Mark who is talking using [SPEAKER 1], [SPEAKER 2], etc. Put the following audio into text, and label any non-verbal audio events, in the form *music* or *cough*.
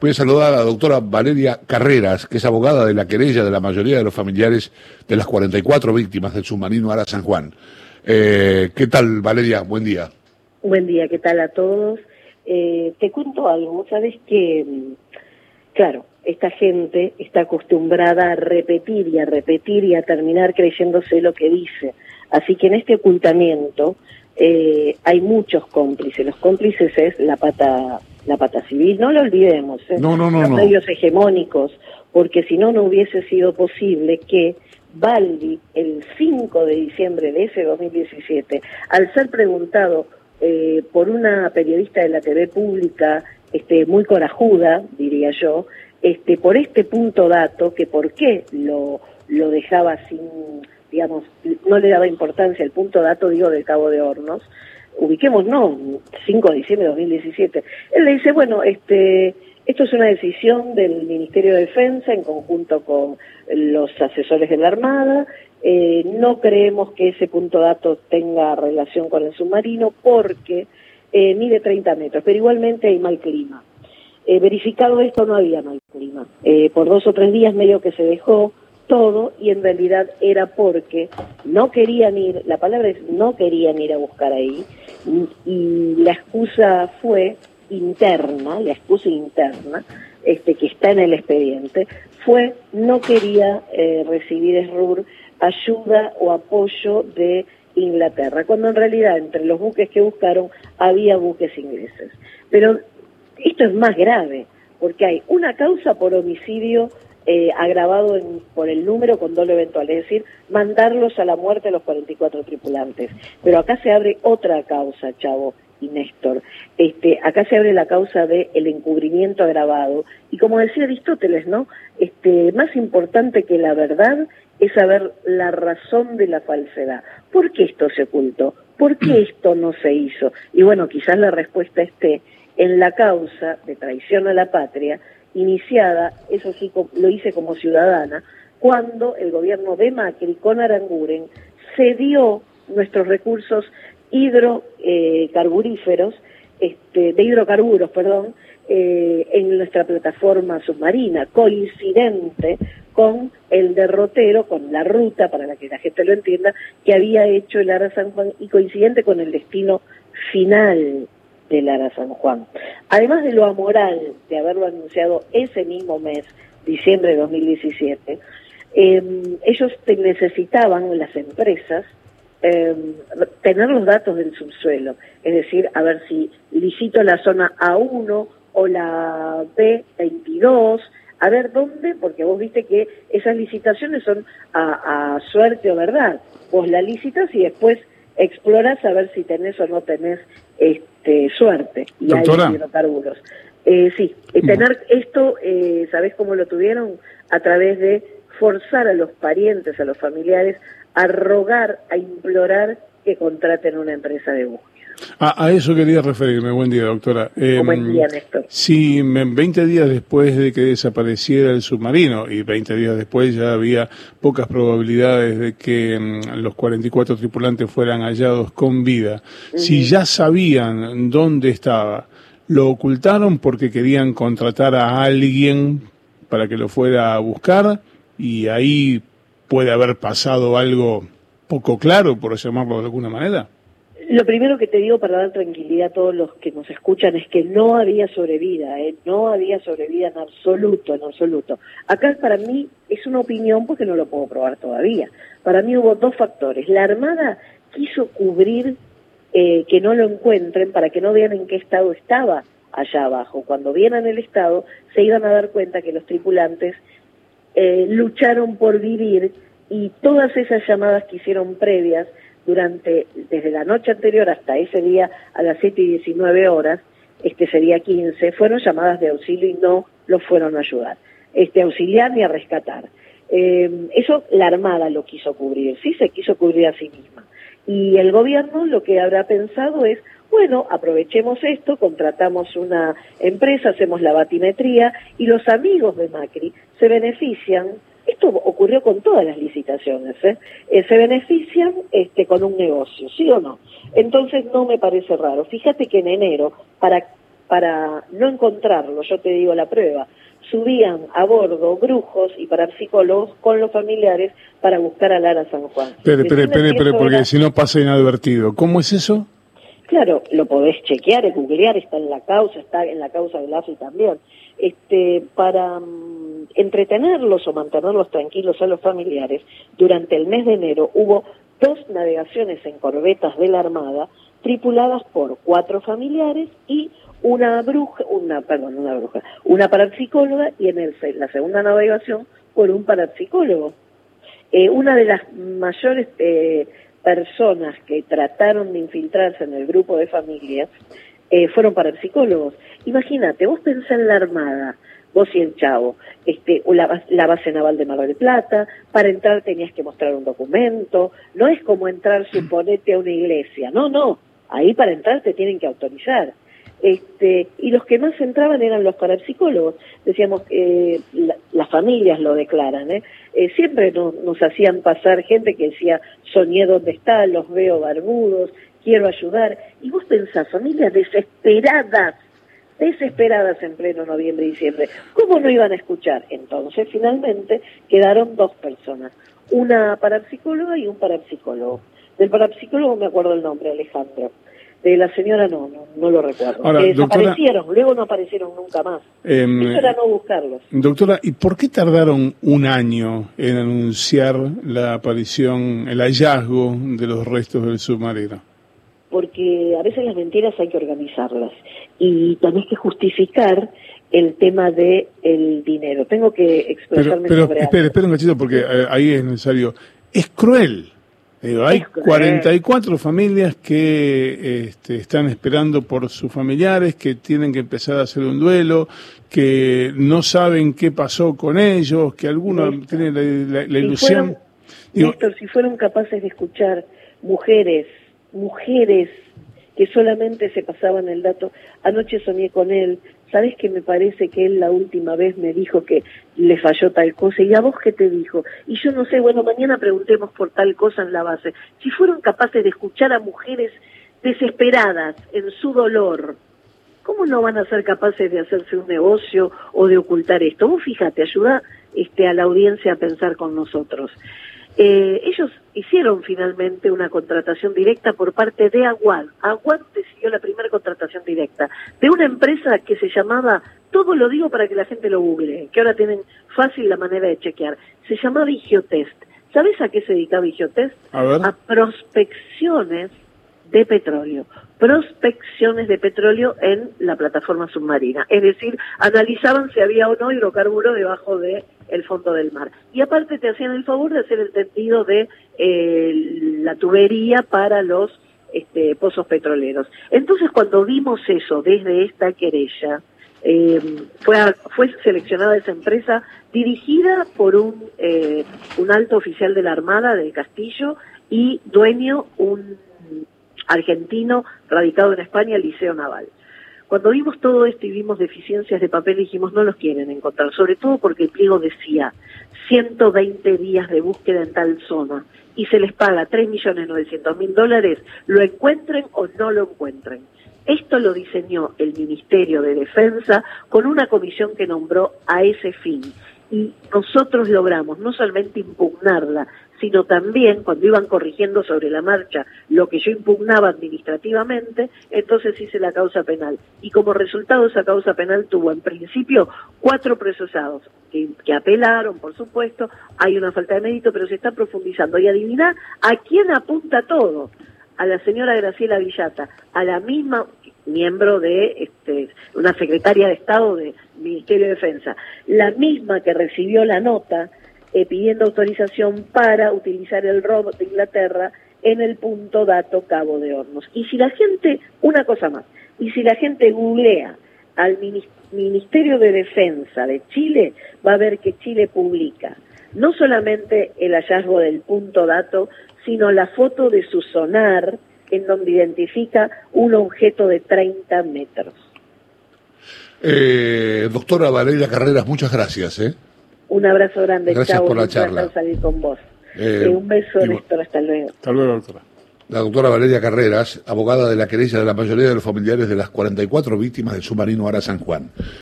[SPEAKER 1] Voy a saludar a la doctora Valeria Carreras, que es abogada de la querella de la mayoría de los familiares de las 44 víctimas del submarino Ara San Juan. Eh, ¿Qué tal, Valeria? Buen día.
[SPEAKER 2] Buen día, ¿qué tal a todos? Eh, te cuento algo, sabes que, claro, esta gente está acostumbrada a repetir y a repetir y a terminar creyéndose lo que dice. Así que en este ocultamiento eh, hay muchos cómplices. Los cómplices es la pata la pata civil, no lo olvidemos, ¿eh?
[SPEAKER 1] no, no, no,
[SPEAKER 2] los medios hegemónicos, porque si no, no hubiese sido posible que Baldi, el 5 de diciembre de ese 2017, al ser preguntado eh, por una periodista de la TV pública, este, muy corajuda, diría yo, este, por este punto dato, que por qué lo, lo dejaba sin, digamos, no le daba importancia el punto dato, digo, del Cabo de Hornos, ubiquemos, no, 5 de diciembre de 2017. Él le dice, bueno, este, esto es una decisión del Ministerio de Defensa en conjunto con los asesores de la Armada. Eh, no creemos que ese punto dato tenga relación con el submarino porque eh, mide 30 metros, pero igualmente hay mal clima. Eh, verificado esto, no había mal clima. Por dos o tres días medio que se dejó todo y en realidad era porque no querían ir, la palabra es no querían ir a buscar ahí y la excusa fue interna, la excusa interna, este, que está en el expediente, fue no quería eh, recibir SRUR ayuda o apoyo de Inglaterra, cuando en realidad entre los buques que buscaron había buques ingleses. Pero esto es más grave, porque hay una causa por homicidio eh, agravado por el número con doble eventual, es decir, mandarlos a la muerte a los 44 tripulantes. Pero acá se abre otra causa, Chavo y Néstor. Este, acá se abre la causa del el encubrimiento agravado. Y como decía Aristóteles, ¿no? Este, más importante que la verdad es saber la razón de la falsedad. ¿Por qué esto se ocultó? ¿Por qué *clears throat* esto no se hizo? Y bueno, quizás la respuesta esté en la causa de traición a la patria, iniciada, eso sí lo hice como ciudadana, cuando el gobierno de Macri con Aranguren cedió nuestros recursos hidrocarburíferos, este, de hidrocarburos, perdón, eh, en nuestra plataforma submarina, coincidente con el derrotero, con la ruta, para que la gente lo entienda, que había hecho el Ara San Juan y coincidente con el destino final de Lara San Juan. Además de lo amoral de haberlo anunciado ese mismo mes, diciembre de 2017, em, ellos necesitaban, las empresas, em, tener los datos del subsuelo, es decir, a ver si licito la zona A1 o la B22, a ver dónde, porque vos viste que esas licitaciones son a, suerte o verdad. Vos la licitas y después exploras a ver si tenés o no tenés este, suerte y hay hidrocarburos. Eh, sí, tener esto, eh, ¿sabés cómo lo tuvieron? A través de forzar a los parientes, a los familiares, a rogar, a implorar que contraten una empresa de búsqueda.
[SPEAKER 1] A, eso quería referirme. Buen día, doctora.
[SPEAKER 2] buen em, día, Néstor.
[SPEAKER 1] Si 20 días después de que desapareciera el submarino y 20 días después ya había pocas probabilidades de que em, los 44 tripulantes fueran hallados con vida, si ya sabían dónde estaba, lo ocultaron porque querían contratar a alguien para que lo fuera a buscar y ahí puede haber pasado algo poco claro, por llamarlo de alguna manera.
[SPEAKER 2] Lo primero que te digo para dar tranquilidad a todos los que nos escuchan es que no había sobrevida, ¿eh? no había sobrevida en absoluto, en absoluto. Acá para mí es una opinión porque no lo puedo probar todavía. Para mí hubo dos factores. La Armada quiso cubrir eh, que no lo encuentren para que no vean en qué estado estaba allá abajo. Cuando vieran el estado se iban a dar cuenta que los tripulantes eh, lucharon por vivir y todas esas llamadas que hicieron previas durante, desde la noche anterior hasta ese día a las 7 y 19 horas, este sería 15, fueron llamadas de auxilio y no los fueron a ayudar, este auxiliar ni a rescatar. Eh, eso la Armada lo quiso cubrir, sí se quiso cubrir a sí misma. Y el gobierno lo que habrá pensado es, bueno, aprovechemos esto, contratamos una empresa, hacemos la batimetría y los amigos de Macri se benefician esto ocurrió con todas las licitaciones, ¿eh? ¿eh? se benefician este, con un negocio, ¿sí o no? Entonces no me parece raro. Fíjate que en enero, para para no encontrarlo, yo te digo la prueba, subían a bordo brujos y parapsicólogos con los familiares para buscar a Lara San Juan.
[SPEAKER 1] Espere, espere, espere, porque si no pasa inadvertido. ¿Cómo es eso?
[SPEAKER 2] Claro, lo podés chequear, googlear, está en la causa, está en la causa del AFI también. Este, para mm, entretenerlos o mantenerlos tranquilos a los familiares, durante el mes de enero hubo dos navegaciones en corbetas de la Armada tripuladas por cuatro familiares y una bruja, una, perdón, una bruja, una parapsicóloga y en el, la segunda navegación por un parapsicólogo. Eh, una de las mayores eh, personas que trataron de infiltrarse en el grupo de familias eh, fueron parapsicólogos. Imagínate, vos pensás en la Armada, vos y el Chavo, este, la, la, base naval de Mar del Plata, para entrar tenías que mostrar un documento, no es como entrar, suponete, a una iglesia, no, no, ahí para entrar te tienen que autorizar. Este, y los que más entraban eran los parapsicólogos. Decíamos, eh, las familias lo declaran, ¿eh? eh siempre nos hacían pasar gente que decía, soñé dónde está, los veo barbudos, quiero ayudar. Y vos pensás, familias desesperadas, desesperadas en pleno noviembre y diciembre, ¿cómo no iban a escuchar? Entonces, finalmente, quedaron dos personas, una parapsicóloga y un parapsicólogo. Del parapsicólogo me acuerdo el nombre, Alejandro de la señora no, no, no lo recuerdo. Ahora, desaparecieron, luego no aparecieron nunca más. Eso era no buscarlos.
[SPEAKER 1] Doctora, ¿y por qué tardaron un año en anunciar la aparición, el hallazgo de los restos del submarino?
[SPEAKER 2] Porque a veces las mentiras hay que organizarlas y tenés que justificar el tema de el dinero. Tengo que expresarme
[SPEAKER 1] pero,
[SPEAKER 2] pero,
[SPEAKER 1] espere, espere un cachito porque eh, ahí es necesario. Es cruel hay 44 familias que este, están esperando por sus familiares, que tienen que empezar a hacer un duelo, que no saben qué pasó con ellos, que algunos tienen la, ilusión.
[SPEAKER 2] si fueron capaces de escuchar mujeres, mujeres que solamente se pasaban el dato, anoche soñé con él, ¿sabes que me parece que él la última vez me dijo que le falló tal cosa? ¿Y a vos qué te dijo? Y yo no sé, bueno, mañana preguntemos por tal cosa en la base. Si fueron capaces de escuchar a mujeres desesperadas en su dolor, ¿cómo no van a ser capaces de hacerse un negocio o de ocultar esto? Vos fíjate, ayuda este, a la audiencia a pensar con nosotros. Eh, ellos hicieron finalmente una contratación directa por parte de Aguad. Aguad decidió la primera contratación directa de una empresa que se llamaba, todo lo digo para que la gente lo google, que ahora tienen fácil la manera de chequear, se llamaba Igiotest. ¿Sabes a qué se dedicaba Igiotest?
[SPEAKER 1] a
[SPEAKER 2] prospecciones de petróleo, prospecciones de petróleo en la plataforma submarina. Es decir, analizaban si había o no hidrocarburo debajo de el fondo del mar. Y aparte te hacían el favor de hacer el tendido de eh, la tubería para los este, pozos petroleros. Entonces, cuando vimos eso desde esta querella, eh, fue, fue seleccionada esa empresa dirigida por un, eh, un alto oficial de la Armada del Castillo y dueño un argentino radicado en España, Liceo Naval. Cuando vimos todo esto y vimos deficiencias de papel, dijimos no los quieren encontrar, sobre todo porque el pliego decía 120 días de búsqueda en tal zona y se les paga 3.900.000 dólares, lo encuentren o no lo encuentren. Esto lo diseñó el Ministerio de Defensa con una comisión que nombró a ese fin. Y nosotros logramos no solamente impugnarla, sino también cuando iban corrigiendo sobre la marcha lo que yo impugnaba administrativamente, entonces hice la causa penal. Y como resultado esa causa penal tuvo en principio cuatro procesados que, apelaron, por supuesto, hay una falta de mérito, pero se está profundizando. Y adivina a quién apunta todo. A la señora Graciela Villata, a la misma miembro de este, una secretaria de Estado del Ministerio de Defensa, la misma que recibió la nota eh, pidiendo autorización para utilizar el robot de Inglaterra en el punto dato Cabo de Hornos. Y si la gente, una cosa más, y si la gente googlea al Ministerio de Defensa de Chile, va a ver que Chile publica no solamente el hallazgo del punto dato, sino la foto de su sonar en donde identifica un objeto de 30 metros.
[SPEAKER 3] Eh, doctora Valeria Carreras, muchas gracias. ¿eh?
[SPEAKER 2] Un abrazo grande.
[SPEAKER 3] Gracias por la charla.
[SPEAKER 2] salir con vos. Eh, un beso, Néstor. Hasta luego.
[SPEAKER 1] Hasta luego, doctora.
[SPEAKER 3] La doctora Valeria Carreras, abogada de la querella de la mayoría de los familiares de las 44 víctimas del submarino Ara San Juan.